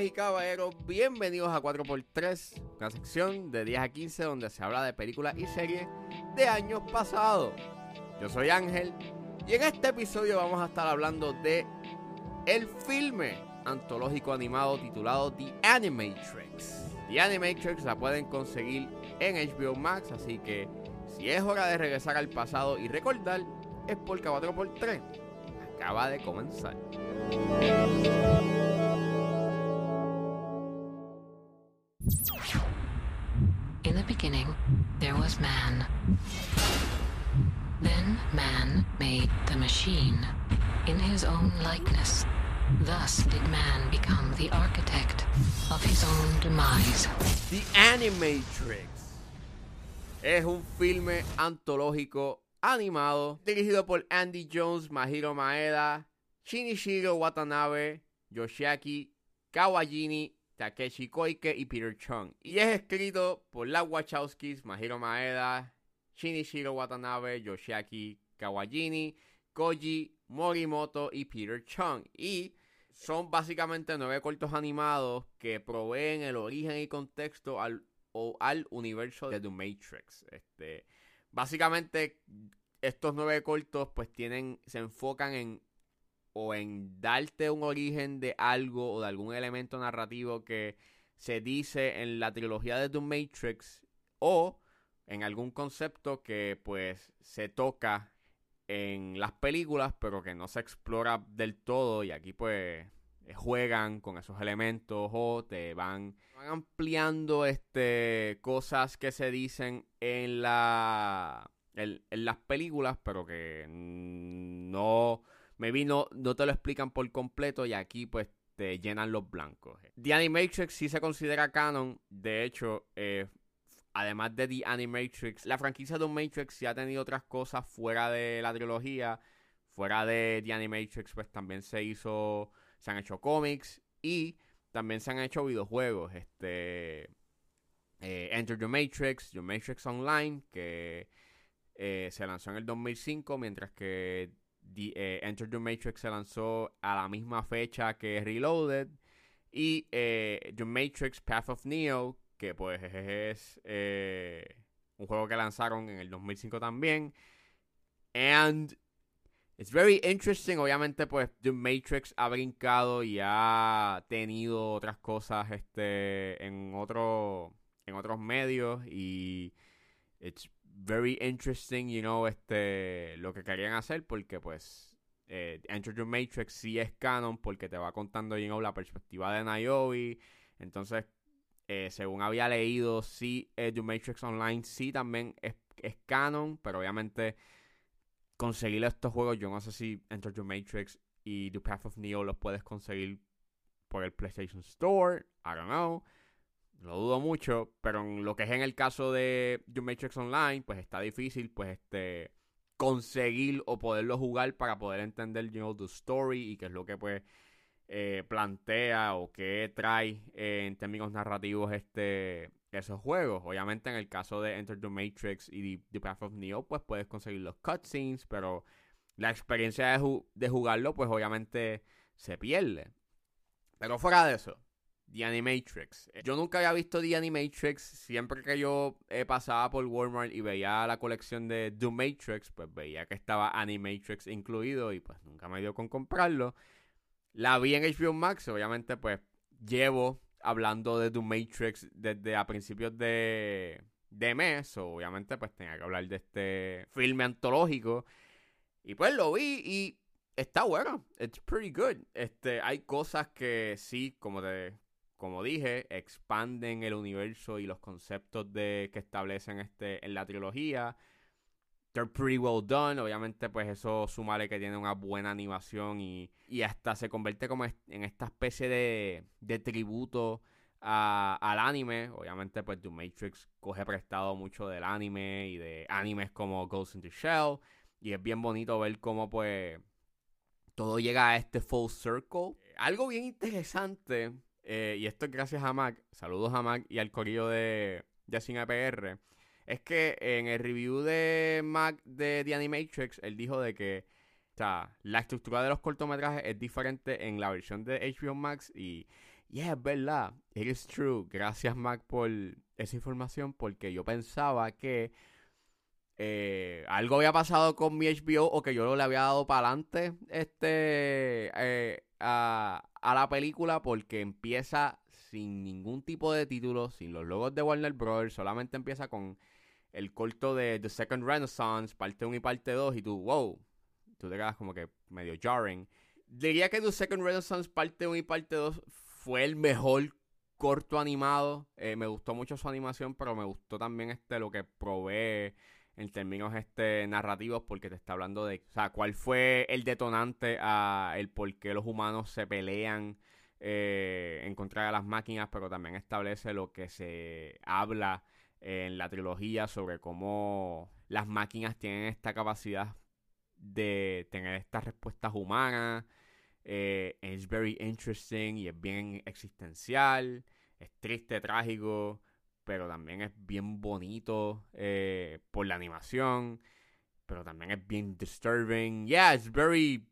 Y caballeros, bienvenidos a 4x3, una sección de 10 a 15 donde se habla de películas y series de años pasados. Yo soy Ángel y en este episodio vamos a estar hablando de el filme antológico animado titulado The Animatrix. The Animatrix la pueden conseguir en HBO Max, así que si es hora de regresar al pasado y recordar, es porque 4x3 acaba de comenzar. In the beginning, there was man. Then man made the machine in his own likeness. Thus did man become the architect of his own demise. The Animatrix es un filme antológico animado dirigido por Andy Jones, Mahiro Maeda, Shinichiro Watanabe, Yoshiaki Kawajini, Takeshi Koike y Peter Chung. Y es escrito por las Wachowskis, Mahiro Maeda, Shinichiro Watanabe, Yoshiaki Kawajini, Koji Morimoto y Peter Chung. Y son básicamente nueve cortos animados que proveen el origen y contexto al, o al universo de The Matrix. Este, básicamente, estos nueve cortos pues tienen, se enfocan en o en darte un origen de algo o de algún elemento narrativo que se dice en la trilogía de The Matrix o en algún concepto que pues se toca en las películas pero que no se explora del todo y aquí pues juegan con esos elementos o te van, van ampliando este cosas que se dicen en la en, en las películas pero que no maybe no, no te lo explican por completo y aquí pues te llenan los blancos. The Animatrix sí se considera canon, de hecho, eh, además de The Animatrix, la franquicia de Matrix sí ha tenido otras cosas fuera de la trilogía, fuera de The Animatrix pues también se hizo, se han hecho cómics y también se han hecho videojuegos, este... Eh, Enter the Matrix, The Matrix Online, que eh, se lanzó en el 2005, mientras que The, eh, Enter the Matrix se lanzó a la misma fecha que Reloaded. Y eh, The Matrix Path of Neo, que pues es eh, un juego que lanzaron en el 2005 también. And it's very interesting. Obviamente, pues The Matrix ha brincado y ha tenido otras cosas este, en, otro, en otros medios. Y it's very interesting, you know, este, lo que querían hacer porque pues eh, Enter the Matrix sí es canon porque te va contando, you know, la perspectiva de Niobe. Entonces, eh, según había leído, sí, eh, The Matrix Online sí también es, es, canon, pero obviamente conseguir estos juegos, yo no sé si Enter the Matrix y The Path of Neo los puedes conseguir por el PlayStation Store, I don't know. Lo dudo mucho, pero en lo que es en el caso de The Matrix Online, pues está difícil, pues este conseguir o poderlo jugar para poder entender, you know, the story y qué es lo que pues eh, plantea o qué trae eh, en términos narrativos este esos juegos. Obviamente en el caso de Enter the Matrix y The, Path of Neo, pues puedes conseguir los cutscenes, pero la experiencia de, ju de jugarlo, pues obviamente se pierde. Pero fuera de eso, The Animatrix. Yo nunca había visto The Animatrix. Siempre que yo eh, pasaba por Walmart y veía la colección de The Matrix, pues veía que estaba Animatrix incluido y pues nunca me dio con comprarlo. La vi en HBO Max, obviamente pues llevo hablando de The Matrix desde a principios de, de mes. Obviamente pues tenía que hablar de este filme antológico. Y pues lo vi y está bueno. It's pretty good. Este, hay cosas que sí, como te como dije, expanden el universo y los conceptos de que establecen este en la trilogía. They're pretty well done. Obviamente, pues eso sumale que tiene una buena animación y, y hasta se convierte como en esta especie de, de tributo al anime. Obviamente, pues The Matrix coge prestado mucho del anime y de animes como Ghost in the Shell. Y es bien bonito ver cómo, pues, todo llega a este full circle. Algo bien interesante eh, y esto es gracias a Mac, saludos a Mac y al corillo de, de Cine PR, es que en el review de Mac de The Animatrix, él dijo de que la estructura de los cortometrajes es diferente en la versión de HBO Max y, yeah, es verdad, it is true. Gracias, Mac, por esa información, porque yo pensaba que eh, algo había pasado con mi HBO o que yo le había dado para adelante este, eh, a, a la película porque empieza sin ningún tipo de título, sin los logos de Warner Bros. Solamente empieza con el corto de The Second Renaissance, parte 1 y parte 2, y tú, wow, tú te quedas como que medio jarring. Diría que The Second Renaissance, parte 1 y parte 2, fue el mejor corto animado. Eh, me gustó mucho su animación, pero me gustó también este lo que provee en términos este narrativos porque te está hablando de, o sea, cuál fue el detonante a el por qué los humanos se pelean eh, en contra de las máquinas, pero también establece lo que se habla en la trilogía sobre cómo las máquinas tienen esta capacidad de tener estas respuestas humanas. Eh, es very interesting y es bien existencial. Es triste, trágico, pero también es bien bonito eh, por la animación. Pero también es bien disturbing. Yeah, it's very.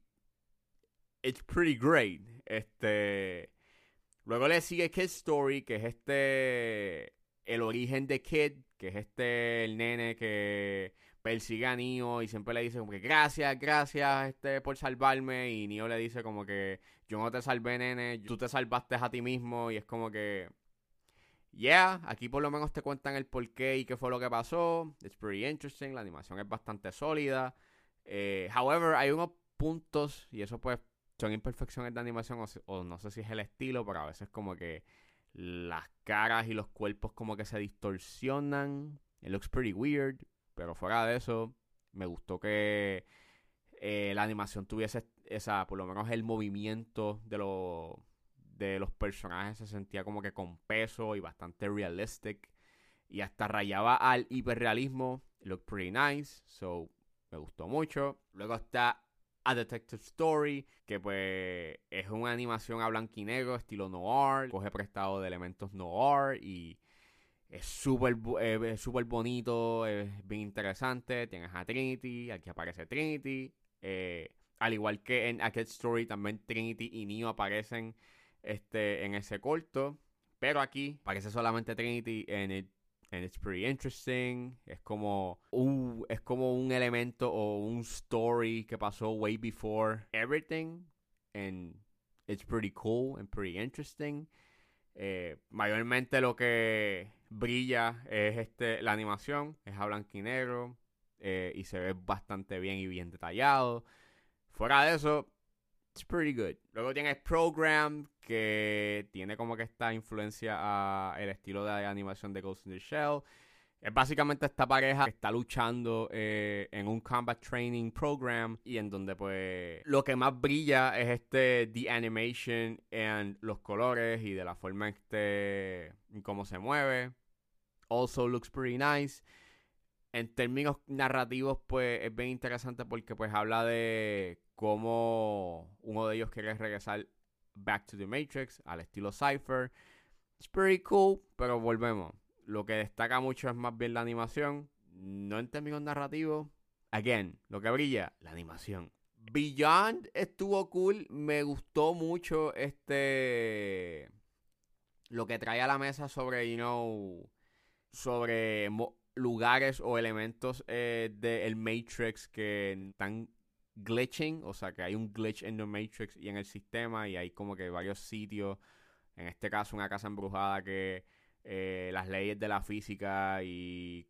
It's pretty great. Este. Luego le sigue Kid Story, que es este. El origen de Kid, que es este. El nene que persigue a Neo y siempre le dice como que gracias, gracias este, por salvarme. Y Neo le dice como que yo no te salvé, nene, tú te salvaste a ti mismo. Y es como que. Yeah, aquí por lo menos te cuentan el porqué y qué fue lo que pasó. It's pretty interesting. La animación es bastante sólida. Eh, however, hay unos puntos, y eso pues son imperfecciones de animación, o, o, no sé si es el estilo, pero a veces como que las caras y los cuerpos como que se distorsionan. It looks pretty weird. Pero fuera de eso, me gustó que eh, la animación tuviese esa, por lo menos el movimiento de los de los personajes se sentía como que con peso y bastante realistic. Y hasta rayaba al hiperrealismo. Look pretty nice. So, me gustó mucho. Luego está A Detective Story, que pues es una animación a blanco y negro, estilo noir. Coge prestado de elementos noir y es súper eh, bonito, es bien interesante. Tienes a Trinity, aquí aparece Trinity. Eh, al igual que en A Story, también Trinity y Neo aparecen este, en ese corto. Pero aquí parece solamente Trinity en it, and it's pretty interesting. Es como un, es como un elemento o un story que pasó way before everything. And it's pretty cool and pretty interesting. Eh, mayormente lo que brilla es este la animación, es a blanco y negro eh, y se ve bastante bien y bien detallado. Fuera de eso, it's pretty good. Luego tienes Program, que tiene como que esta influencia a el estilo de animación de Ghost in the Shell. Es básicamente esta pareja que está luchando eh, en un combat training program y en donde pues lo que más brilla es este the animation and los colores y de la forma en este cómo se mueve. Also looks pretty nice. En términos narrativos pues es bien interesante porque pues habla de cómo uno de ellos quiere regresar back to the Matrix al estilo Cypher. It's pretty cool, pero volvemos. Lo que destaca mucho es más bien la animación, no en términos narrativos. Again, lo que brilla, la animación. Beyond estuvo cool, me gustó mucho este lo que trae a la mesa sobre, you know, sobre lugares o elementos eh, del Matrix que están glitching, o sea que hay un glitch en el Matrix y en el sistema y hay como que varios sitios, en este caso una casa embrujada que eh, las leyes de la física y,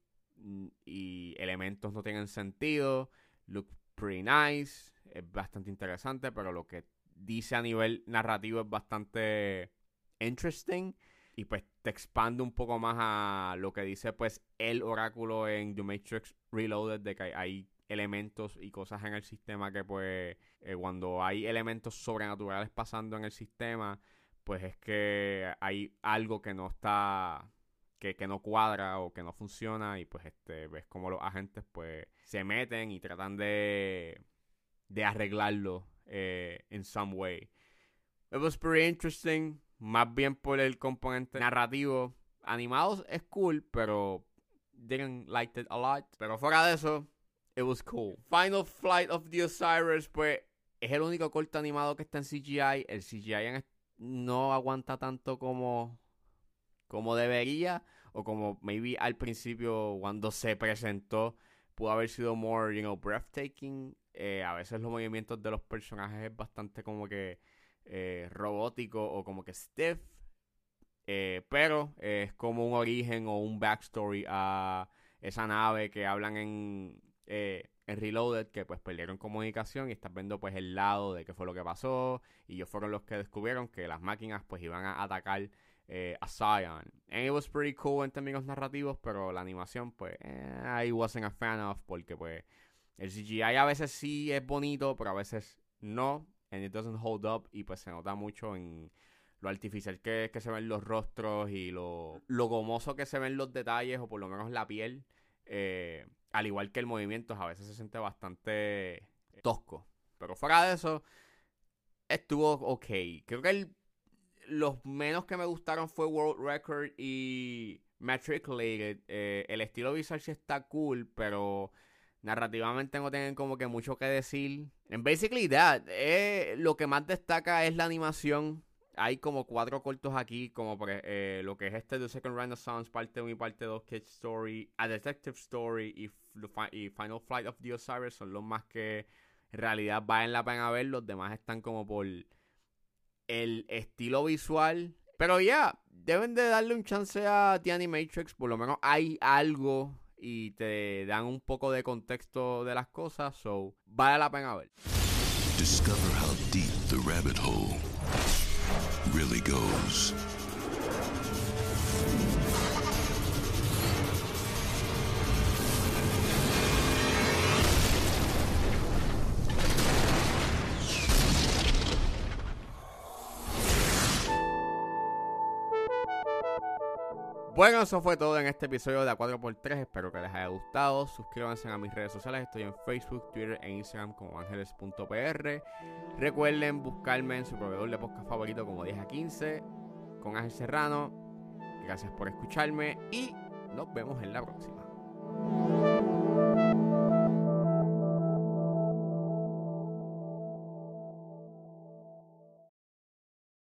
y elementos no tienen sentido, look pretty nice, es bastante interesante, pero lo que dice a nivel narrativo es bastante interesting y pues te expande un poco más a lo que dice pues el oráculo en The Matrix Reloaded de que hay elementos y cosas en el sistema que pues eh, cuando hay elementos sobrenaturales pasando en el sistema pues es que hay algo que no está que, que, no cuadra o que no funciona y pues este ves como los agentes pues se meten y tratan de de arreglarlo eh, in some way. It was pretty interesting más bien por el componente narrativo animados es cool pero didn't like it a lot pero fuera de eso It was cool. Final Flight of the Osiris, pues, es el único corto animado que está en CGI. El CGI no aguanta tanto como, como debería o como maybe al principio cuando se presentó pudo haber sido more, you know, breathtaking. Eh, a veces los movimientos de los personajes es bastante como que eh, robótico o como que stiff. Eh, pero es como un origen o un backstory a esa nave que hablan en, en Reloaded, que pues perdieron comunicación y estás viendo pues el lado de qué fue lo que pasó. Y ellos fueron los que descubrieron que las máquinas pues iban a atacar eh, a Zion. And it was pretty cool en términos narrativos, pero la animación, pues, eh, I wasn't a fan of, porque, pues, el CGI a veces sí es bonito, pero a veces no, and it doesn't hold up, y pues se nota mucho en lo artificial que, que se ven los rostros y lo, lo gomoso que se ven los detalles, o por lo menos la piel, eh, al igual que el movimiento, a veces se siente bastante tosco. Pero fuera de eso, estuvo ok. Creo que los menos que me gustaron fue World Record y Matriculated. Eh, el estilo visual sí está cool, pero narrativamente no tienen como que mucho que decir. En basically that, eh, lo que más destaca es la animación. Hay como cuatro cortos aquí, como por, eh, lo que es este The Second Renaissance, parte 1 y parte 2, Kid Story, A Detective Story y, Final Flight of the Osiris son los más que en realidad valen la pena ver. Los demás están como por el estilo visual. Pero ya, deben de darle un chance a The Animatrix. Por lo menos hay algo y te dan un poco de contexto de las cosas. So, vale la pena ver. Discover how deep the rabbit hole really goes. Bueno, eso fue todo en este episodio de A4x3. Espero que les haya gustado. Suscríbanse a mis redes sociales. Estoy en Facebook, Twitter e Instagram como ángeles.pr. Recuerden buscarme en su proveedor de podcast favorito como 10 a 15 con Ángel Serrano. Gracias por escucharme y nos vemos en la próxima.